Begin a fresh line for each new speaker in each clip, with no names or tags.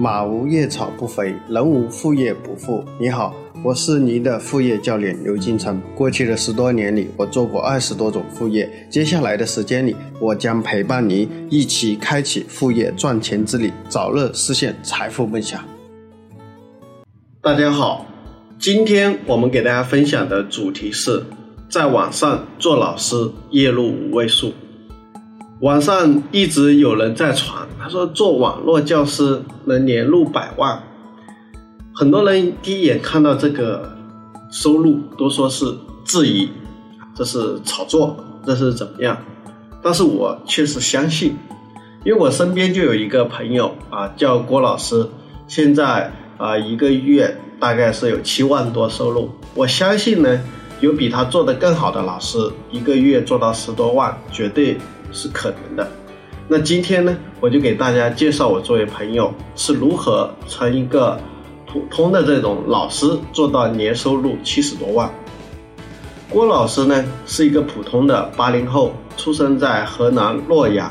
马无夜草不肥，人无副业不富。你好，我是您的副业教练刘金成。过去的十多年里，我做过二十多种副业。接下来的时间里，我将陪伴您一起开启副业赚钱之旅，早日实现财富梦想。大家好，今天我们给大家分享的主题是在网上做老师，月入五位数。网上一直有人在传，他说做网络教师能年入百万。很多人第一眼看到这个收入都说是质疑，这是炒作，这是怎么样？但是我确实相信，因为我身边就有一个朋友啊，叫郭老师，现在啊一个月大概是有七万多收入。我相信呢，有比他做的更好的老师，一个月做到十多万，绝对。是可能的。那今天呢，我就给大家介绍我作为朋友是如何从一个普通的这种老师做到年收入七十多万。郭老师呢是一个普通的八零后，出生在河南洛阳，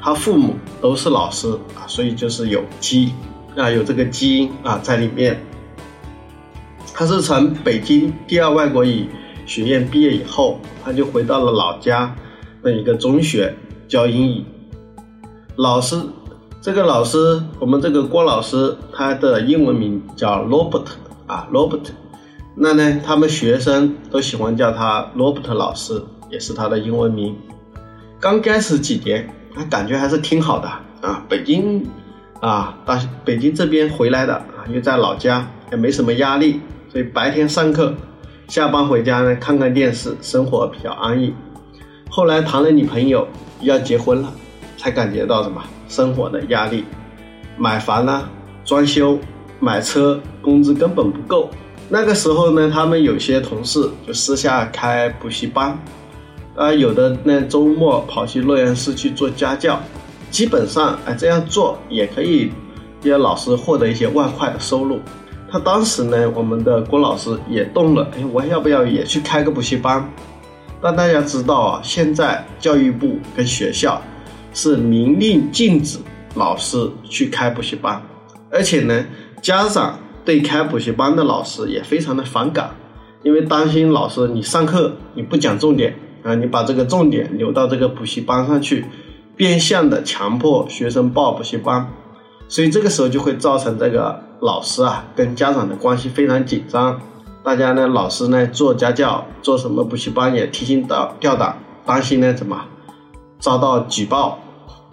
他父母都是老师啊，所以就是有基啊有这个基因啊在里面。他是从北京第二外国语学院毕业以后，他就回到了老家。那一个中学教英语，老师，这个老师，我们这个郭老师，他的英文名叫 Robert 啊，Robert。那呢，他们学生都喜欢叫他 Robert 老师，也是他的英文名。刚开始几年，他感觉还是挺好的啊。北京啊，大北京这边回来的啊，又在老家，也没什么压力，所以白天上课，下班回家呢，看看电视，生活比较安逸。后来谈了女朋友，要结婚了，才感觉到什么生活的压力，买房呢，装修，买车，工资根本不够。那个时候呢，他们有些同事就私下开补习班，啊，有的呢周末跑去洛阳市去做家教，基本上哎这样做也可以，让老师获得一些万块的收入。他当时呢，我们的郭老师也动了，哎，我要不要也去开个补习班？但大家知道啊，现在教育部跟学校是明令禁止老师去开补习班，而且呢，家长对开补习班的老师也非常的反感，因为担心老师你上课你不讲重点啊，你把这个重点留到这个补习班上去，变相的强迫学生报补习班，所以这个时候就会造成这个老师啊跟家长的关系非常紧张。大家呢，老师呢做家教，做什么补习班也提心吊吊胆，担心呢怎么遭到举报，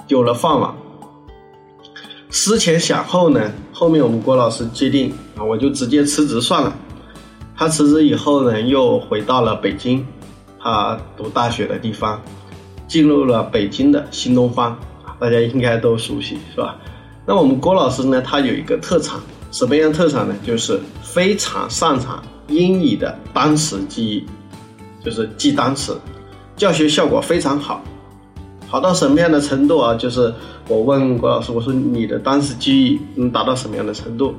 丢了饭碗。思前想后呢，后面我们郭老师决定啊，我就直接辞职算了。他辞职以后呢，又回到了北京，他读大学的地方，进入了北京的新东方，大家应该都熟悉是吧？那我们郭老师呢，他有一个特长，什么样特长呢？就是非常擅长。英语的单词记忆，就是记单词，教学效果非常好，好到什么样的程度啊？就是我问郭老师，我说你的单词记忆能达到什么样的程度？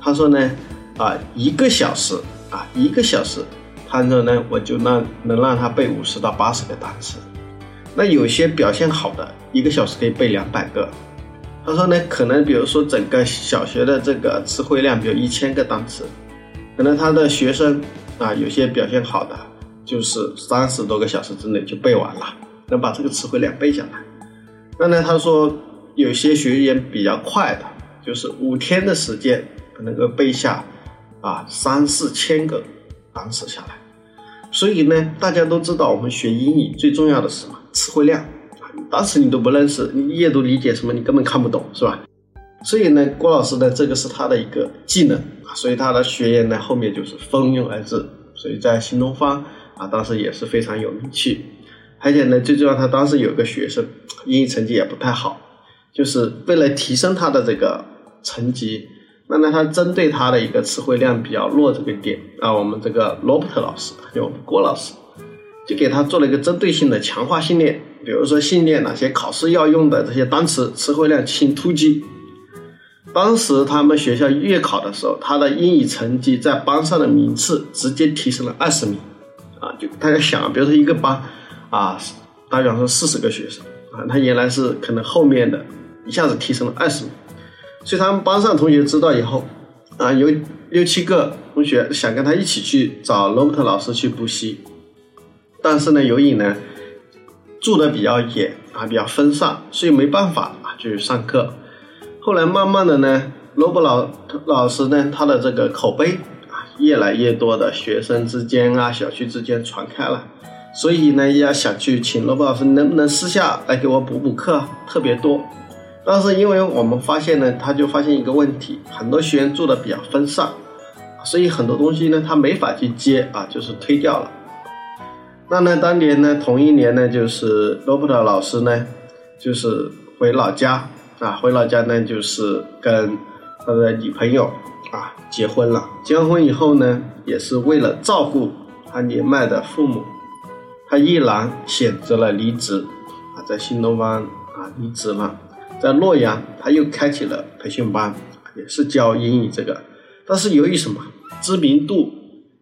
他说呢，啊，一个小时啊，一个小时，他说呢，我就让能让他背五十到八十个单词。那有些表现好的，一个小时可以背两百个。他说呢，可能比如说整个小学的这个词汇量，比如一千个单词。可能他的学生啊，有些表现好的，就是三十多个小时之内就背完了，能把这个词汇量背下来。那呢，他说有些学员比较快的，就是五天的时间能够背下啊三四千个单词下来。所以呢，大家都知道，我们学英语最重要的是什么？词汇量啊，单词你都不认识，你阅读理解什么，你根本看不懂，是吧？所以呢，郭老师呢，这个是他的一个技能啊，所以他的学员呢后面就是蜂拥而至，所以在新东方啊，当时也是非常有名气。而且呢，最重要，他当时有个学生英语成绩也不太好，就是为了提升他的这个成绩，那呢，他针对他的一个词汇量比较弱这个点啊，我们这个罗伯特老师，就我们郭老师，就给他做了一个针对性的强化训练，比如说训练哪些考试要用的这些单词，词汇量进行突击。当时他们学校月考的时候，他的英语成绩在班上的名次直接提升了二十名，啊，就大家想，比如说一个班，啊，大概说四十个学生，啊，他原来是可能后面的，一下子提升了二十名，所以他们班上同学知道以后，啊，有六七个同学想跟他一起去找罗伯特老师去补习，但是呢，由于呢住的比较远啊，比较分散，所以没办法啊去上课。后来慢慢的呢，罗伯老老师呢，他的这个口碑啊，越来越多的学生之间啊，小区之间传开了，所以呢，要想去请罗伯老师能不能私下来给我补补课，特别多。但是因为我们发现呢，他就发现一个问题，很多学员住的比较分散，所以很多东西呢，他没法去接啊，就是推掉了。那呢，当年呢，同一年呢，就是罗伯特老师呢，就是回老家啊，回老家呢，就是跟他的女朋友啊结婚了。结完婚以后呢，也是为了照顾他年迈的父母，他毅然选择了离职啊，在新东方啊离职了。在洛阳，他又开启了培训班，也是教英语这个。但是由于什么知名度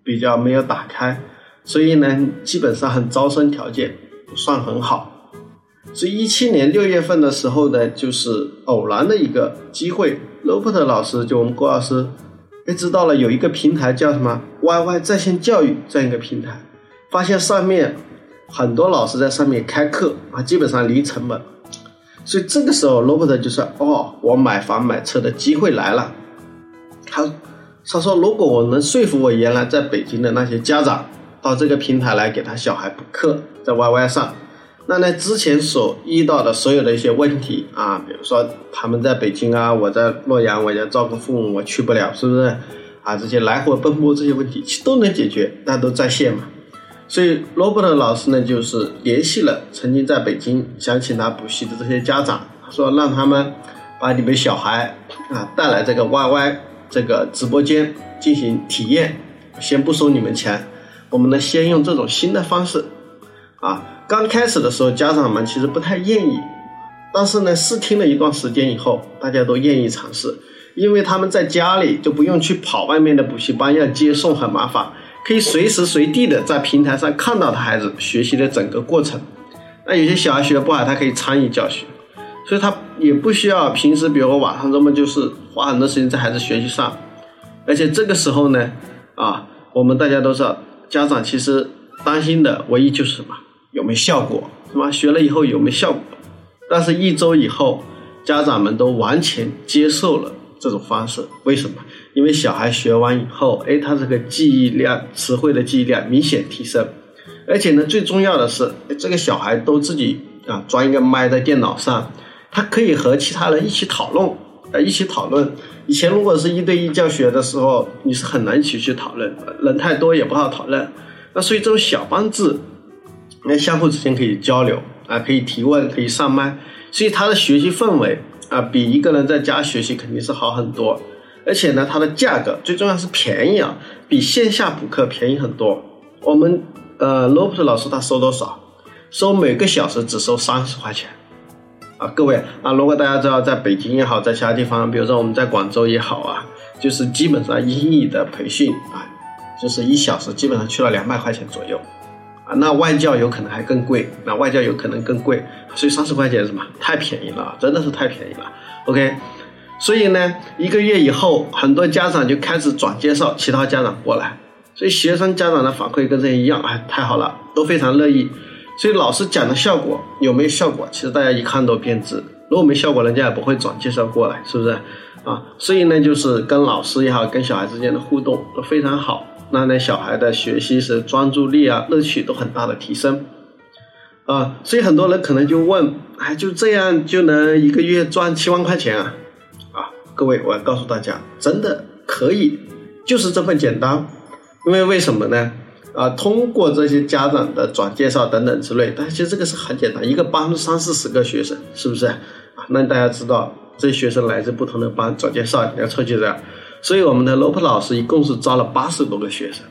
比较没有打开，所以呢，基本上很招生条件不算很好。所以一七年六月份的时候呢，就是偶然的一个机会，罗伯特老师就我们郭老师，哎，知道了有一个平台叫什么 YY 在线教育这样一个平台，发现上面很多老师在上面开课啊，基本上零成本。所以这个时候，罗伯特就说：“哦，我买房买车的机会来了。”他他说：“如果我能说服我原来在北京的那些家长到这个平台来给他小孩补课，在 YY 上，那呢之前所遇到的所有的一些问题啊，比如说他们在北京啊，我在洛阳，我要照顾父母，我去不了，是不是？啊，这些来回奔波这些问题，其都能解决，那都在线嘛。”所以罗伯特老师呢，就是联系了曾经在北京想请他补习的这些家长，说让他们把你们小孩啊带来这个 YY 这个直播间进行体验，先不收你们钱，我们呢先用这种新的方式啊。刚开始的时候，家长们其实不太愿意，但是呢试听了一段时间以后，大家都愿意尝试，因为他们在家里就不用去跑外面的补习班要接送很麻烦。可以随时随地的在平台上看到他孩子学习的整个过程。那有些小孩学不好，他可以参与教学，所以他也不需要平时比如说晚上这么就是花很多时间在孩子学习上。而且这个时候呢，啊，我们大家都知道，家长其实担心的唯一就是什么有没有效果，是吧？学了以后有没有效果？但是一周以后，家长们都完全接受了这种方式。为什么？因为小孩学完以后，哎，他这个记忆量、词汇的记忆量明显提升，而且呢，最重要的是，这个小孩都自己啊装一个麦在电脑上，他可以和其他人一起讨论，呃，一起讨论。以前如果是一对一教学的时候，你是很难一起去讨论，人太多也不好讨论。那所以这种小班制，那相互之间可以交流啊，可以提问，可以上麦，所以他的学习氛围啊，比一个人在家学习肯定是好很多。而且呢，它的价格最重要是便宜啊，比线下补课便宜很多。我们呃，罗普特老师他收多少？收每个小时只收三十块钱啊！各位啊，如果大家知道在北京也好，在其他地方，比如说我们在广州也好啊，就是基本上英语的培训啊，就是一小时基本上去了两百块钱左右啊。那外教有可能还更贵，那外教有可能更贵，所以三十块钱什么？太便宜了，真的是太便宜了。OK。所以呢，一个月以后，很多家长就开始转介绍其他家长过来，所以学生家长的反馈跟这一样，哎，太好了，都非常乐意。所以老师讲的效果有没有效果？其实大家一看都便知。如果没效果，人家也不会转介绍过来，是不是？啊，所以呢，就是跟老师也好，跟小孩之间的互动都非常好。那呢，小孩的学习是专注力啊，乐趣都很大的提升。啊，所以很多人可能就问，哎，就这样就能一个月赚七万块钱啊？啊各位，我要告诉大家，真的可以，就是这么简单。因为为什么呢？啊，通过这些家长的转介绍等等之类，但其实这个是很简单，一个班三四十个学生，是不是？啊，那大家知道，这些学生来自不同的班，转介绍你要凑齐的。所以我们的罗普老师一共是招了八十多个学生，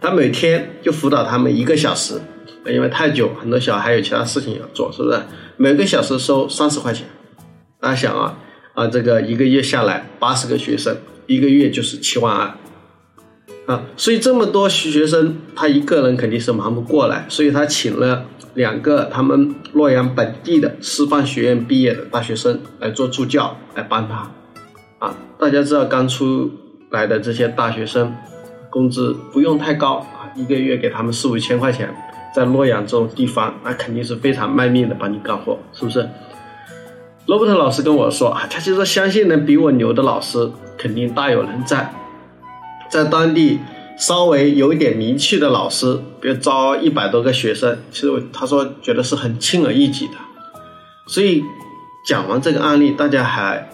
他每天就辅导他们一个小时，因为太久，很多小孩有其他事情要做，是不是？每个小时收三十块钱，大家想啊。啊，这个一个月下来八十个学生，一个月就是七万二，啊，所以这么多学生，他一个人肯定是忙不过来，所以他请了两个他们洛阳本地的师范学院毕业的大学生来做助教，来帮他，啊，大家知道刚出来的这些大学生，工资不用太高啊，一个月给他们四五千块钱，在洛阳这种地方，那肯定是非常卖命的帮你干活，是不是？罗伯特老师跟我说啊，他其实相信能比我牛的老师肯定大有人在，在当地稍微有一点名气的老师，比如招一百多个学生，其实他说觉得是很轻而易举的。所以讲完这个案例，大家还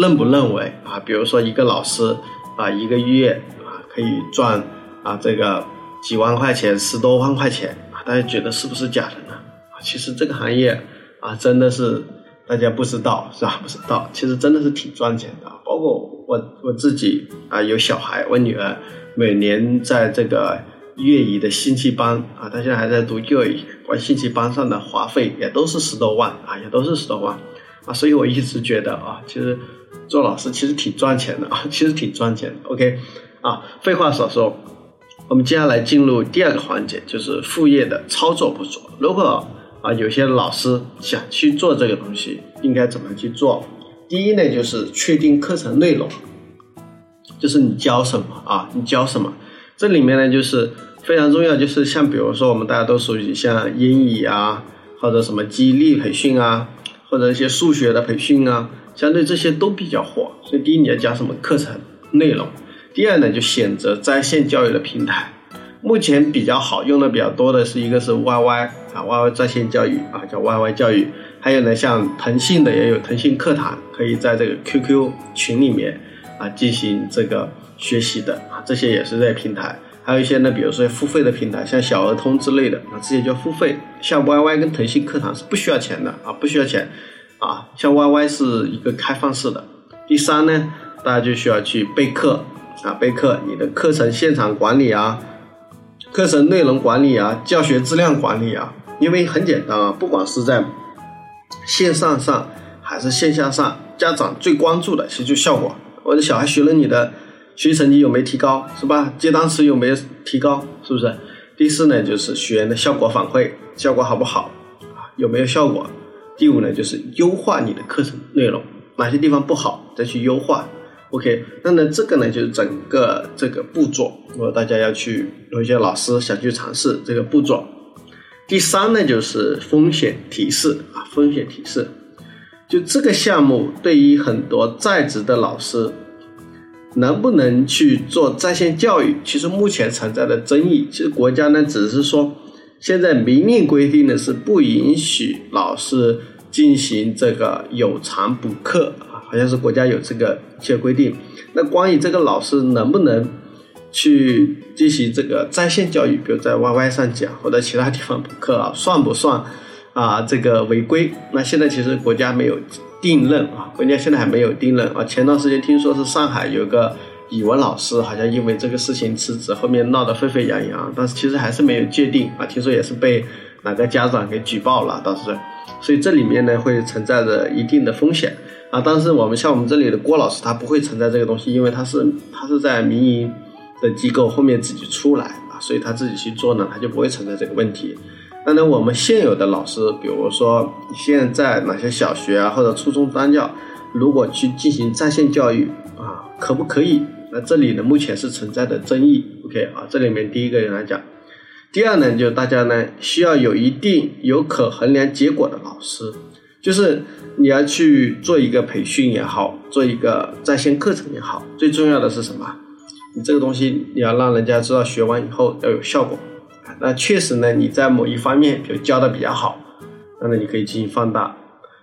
认不认为啊？比如说一个老师啊，一个月啊可以赚啊这个几万块钱、十多万块钱啊，大家觉得是不是假的呢？啊，其实这个行业啊，真的是。大家不知道是吧？不知道，其实真的是挺赚钱的。包括我我自己啊，有小孩，我女儿每年在这个粤语的兴趣班啊，她现在还在读粤语，我兴趣班上的花费也都是十多万啊，也都是十多万啊。所以我一直觉得啊，其实做老师其实挺赚钱的啊，其实挺赚钱的。OK，啊，废话少说，我们接下来进入第二个环节，就是副业的操作步骤。如果啊，有些老师想去做这个东西，应该怎么去做？第一呢，就是确定课程内容，就是你教什么啊？你教什么？这里面呢，就是非常重要，就是像比如说我们大家都熟悉，像英语啊，或者什么激励培训啊，或者一些数学的培训啊，相对这些都比较火。所以第一你要讲什么课程内容？第二呢，就选择在线教育的平台。目前比较好用的比较多的是一个是 YY 啊，YY 在线教育啊，叫 YY 教育。还有呢，像腾讯的也有腾讯课堂，可以在这个 QQ 群里面啊进行这个学习的啊，这些也是在平台。还有一些呢，比如说付费的平台，像小儿通之类的啊，这些叫付费。像 YY 跟腾讯课堂是不需要钱的啊，不需要钱啊。像 YY 是一个开放式的。第三呢，大家就需要去备课啊，备课你的课程现场管理啊。课程内容管理啊，教学质量管理啊，因为很简单啊，不管是在线上上还是线下上，家长最关注的其实就效果。我的小孩学了你的学习成绩有没有提高，是吧？接单词有没有提高，是不是？第四呢，就是学员的效果反馈，效果好不好啊？有没有效果？第五呢，就是优化你的课程内容，哪些地方不好再去优化。OK，那呢，这个呢就是整个这个步骤，如果大家要去，有一些老师想去尝试这个步骤。第三呢就是风险提示啊，风险提示，就这个项目对于很多在职的老师，能不能去做在线教育，其实目前存在的争议，其实国家呢只是说，现在明令规定的是不允许老师进行这个有偿补课啊。好像是国家有这个一些规定。那关于这个老师能不能去进行这个在线教育，比如在 YY 上讲，或者其他地方补课啊，算不算啊这个违规？那现在其实国家没有定论啊，国家现在还没有定论啊。前段时间听说是上海有个语文老师，好像因为这个事情辞职，后面闹得沸沸扬扬，但是其实还是没有界定啊。听说也是被哪个家长给举报了，倒是。所以这里面呢会存在着一定的风险。啊，但是我们像我们这里的郭老师，他不会存在这个东西，因为他是他是在民营的机构后面自己出来啊，所以他自己去做呢，他就不会存在这个问题。那呢，我们现有的老师，比如说现在哪些小学啊或者初中单教，如果去进行在线教育啊，可不可以？那这里呢，目前是存在的争议。OK 啊，这里面第一个人来讲，第二呢，就大家呢需要有一定有可衡量结果的老师。就是你要去做一个培训也好，做一个在线课程也好，最重要的是什么？你这个东西你要让人家知道学完以后要有效果。那确实呢，你在某一方面比如教的比较好，那么你可以进行放大。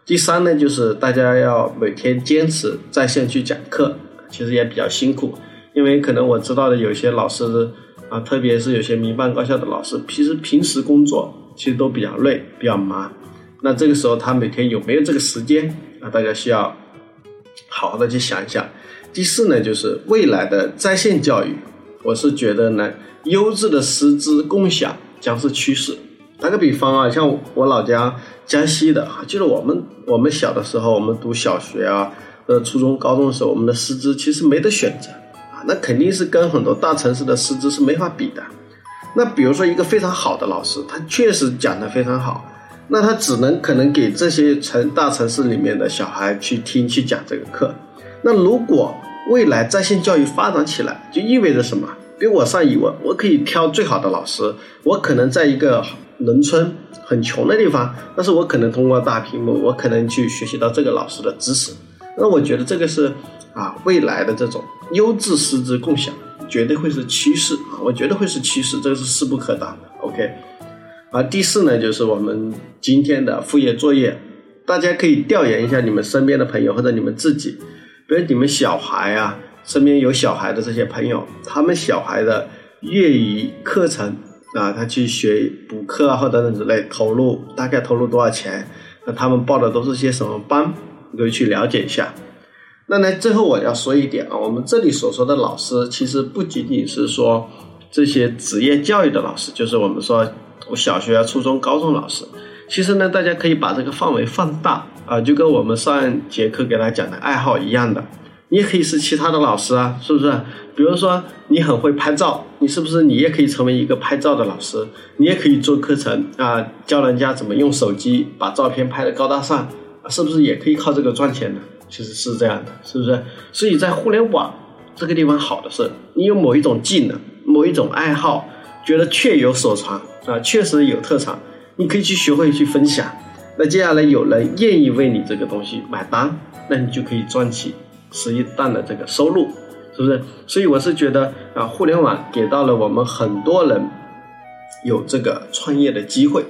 第三呢，就是大家要每天坚持在线去讲课，其实也比较辛苦，因为可能我知道的有些老师啊，特别是有些民办高校的老师，其实平时工作其实都比较累，比较忙。那这个时候他每天有没有这个时间啊？大家需要好好的去想一想。第四呢，就是未来的在线教育，我是觉得呢，优质的师资共享将是趋势。打个比方啊，像我老家江西的啊，就是我们我们小的时候，我们读小学啊，呃，初中、高中的时候，我们的师资其实没得选择啊，那肯定是跟很多大城市的师资是没法比的。那比如说一个非常好的老师，他确实讲的非常好。那他只能可能给这些城大城市里面的小孩去听去讲这个课，那如果未来在线教育发展起来，就意味着什么？比我上语文，我可以挑最好的老师，我可能在一个农村很穷的地方，但是我可能通过大屏幕，我可能去学习到这个老师的知识。那我觉得这个是啊，未来的这种优质师资共享，绝对会是趋势啊，我觉得会是趋势，这个是势不可挡的。OK，啊第四呢，就是我们今天的副业作业，大家可以调研一下你们身边的朋友或者你们自己，比如你们小孩啊。身边有小孩的这些朋友，他们小孩的业余课程啊，他去学补课啊或等等之类，投入大概投入多少钱？那他们报的都是些什么班？你可以去了解一下。那呢，最后我要说一点啊，我们这里所说的老师，其实不仅仅是说这些职业教育的老师，就是我们说小学、初中、高中老师。其实呢，大家可以把这个范围放大啊，就跟我们上节课给大家讲的爱好一样的。你也可以是其他的老师啊，是不是？比如说你很会拍照，你是不是你也可以成为一个拍照的老师？你也可以做课程啊，教人家怎么用手机把照片拍得高大上，是不是也可以靠这个赚钱呢？其实是这样的，是不是？所以在互联网这个地方好的是，你有某一种技能、某一种爱好，觉得确有所长啊，确实有特长，你可以去学会去分享。那接下来有人愿意为你这个东西买单，那你就可以赚起。十一档的这个收入，是不是？所以我是觉得啊，互联网给到了我们很多人有这个创业的机会，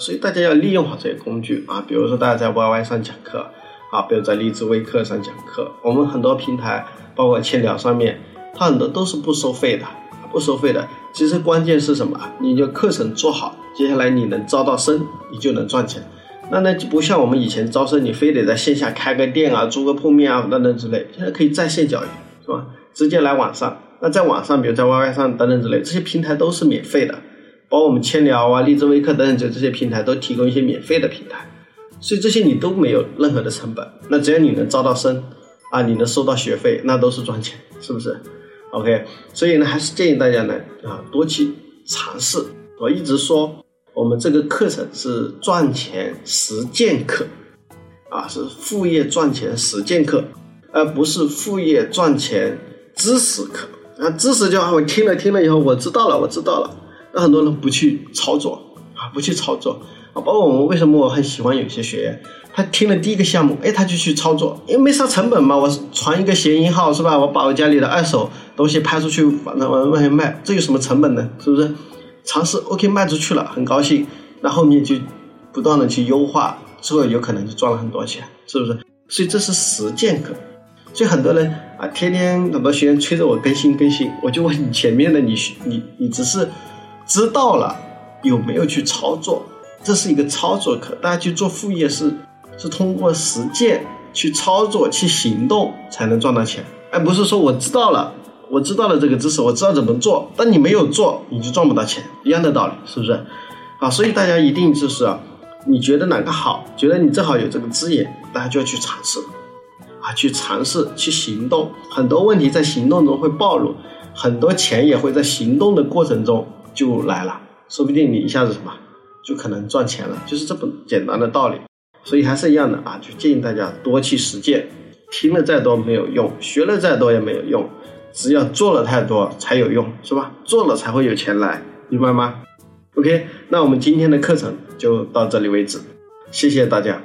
所以大家要利用好这些工具啊。比如说，大家在 YY 上讲课啊，比如在励志微课上讲课，我们很多平台，包括千聊上面，它很多都是不收费的，不收费的。其实关键是什么？你就课程做好，接下来你能招到生，你就能赚钱。那那就不像我们以前招生，你非得在线下开个店啊，租个铺面啊等等之类。现在可以在线教育，是吧？直接来网上。那在网上，比如在 YY 上等等之类，这些平台都是免费的，包括我们千聊啊、荔枝微课等等这这些平台都提供一些免费的平台，所以这些你都没有任何的成本。那只要你能招到生啊，你能收到学费，那都是赚钱，是不是？OK，所以呢，还是建议大家呢啊多去尝试。我一直说。我们这个课程是赚钱实践课，啊，是副业赚钱实践课，而不是副业赚钱知识课。啊，知识就我听了听了以后，我知道了，我知道了。那很多人不去操作，啊，不去操作。啊，包括我们为什么我很喜欢有些学员，他听了第一个项目，哎，他就去操作，因为没啥成本嘛，我传一个谐音号是吧？我把我家里的二手东西拍出去，反正往外面卖，这有什么成本呢？是不是？尝试 OK 卖出去了，很高兴，那后面就不断的去优化，之后有可能就赚了很多钱，是不是？所以这是实践课。所以很多人啊，天天很多学员催着我更新更新，我就问你前面的你你你只是知道了，有没有去操作？这是一个操作课，大家去做副业是是通过实践去操作去行动才能赚到钱，而不是说我知道了。我知道了这个知识，我知道怎么做，但你没有做，你就赚不到钱，一样的道理，是不是？啊，所以大家一定就是，你觉得哪个好，觉得你正好有这个资源，大家就要去尝试，啊，去尝试，去行动。很多问题在行动中会暴露，很多钱也会在行动的过程中就来了，说不定你一下子什么就可能赚钱了，就是这么简单的道理。所以还是一样的啊，就建议大家多去实践，听了再多没有用，学了再多也没有用。只要做了太多才有用，是吧？做了才会有钱来，明白吗？OK，那我们今天的课程就到这里为止，谢谢大家。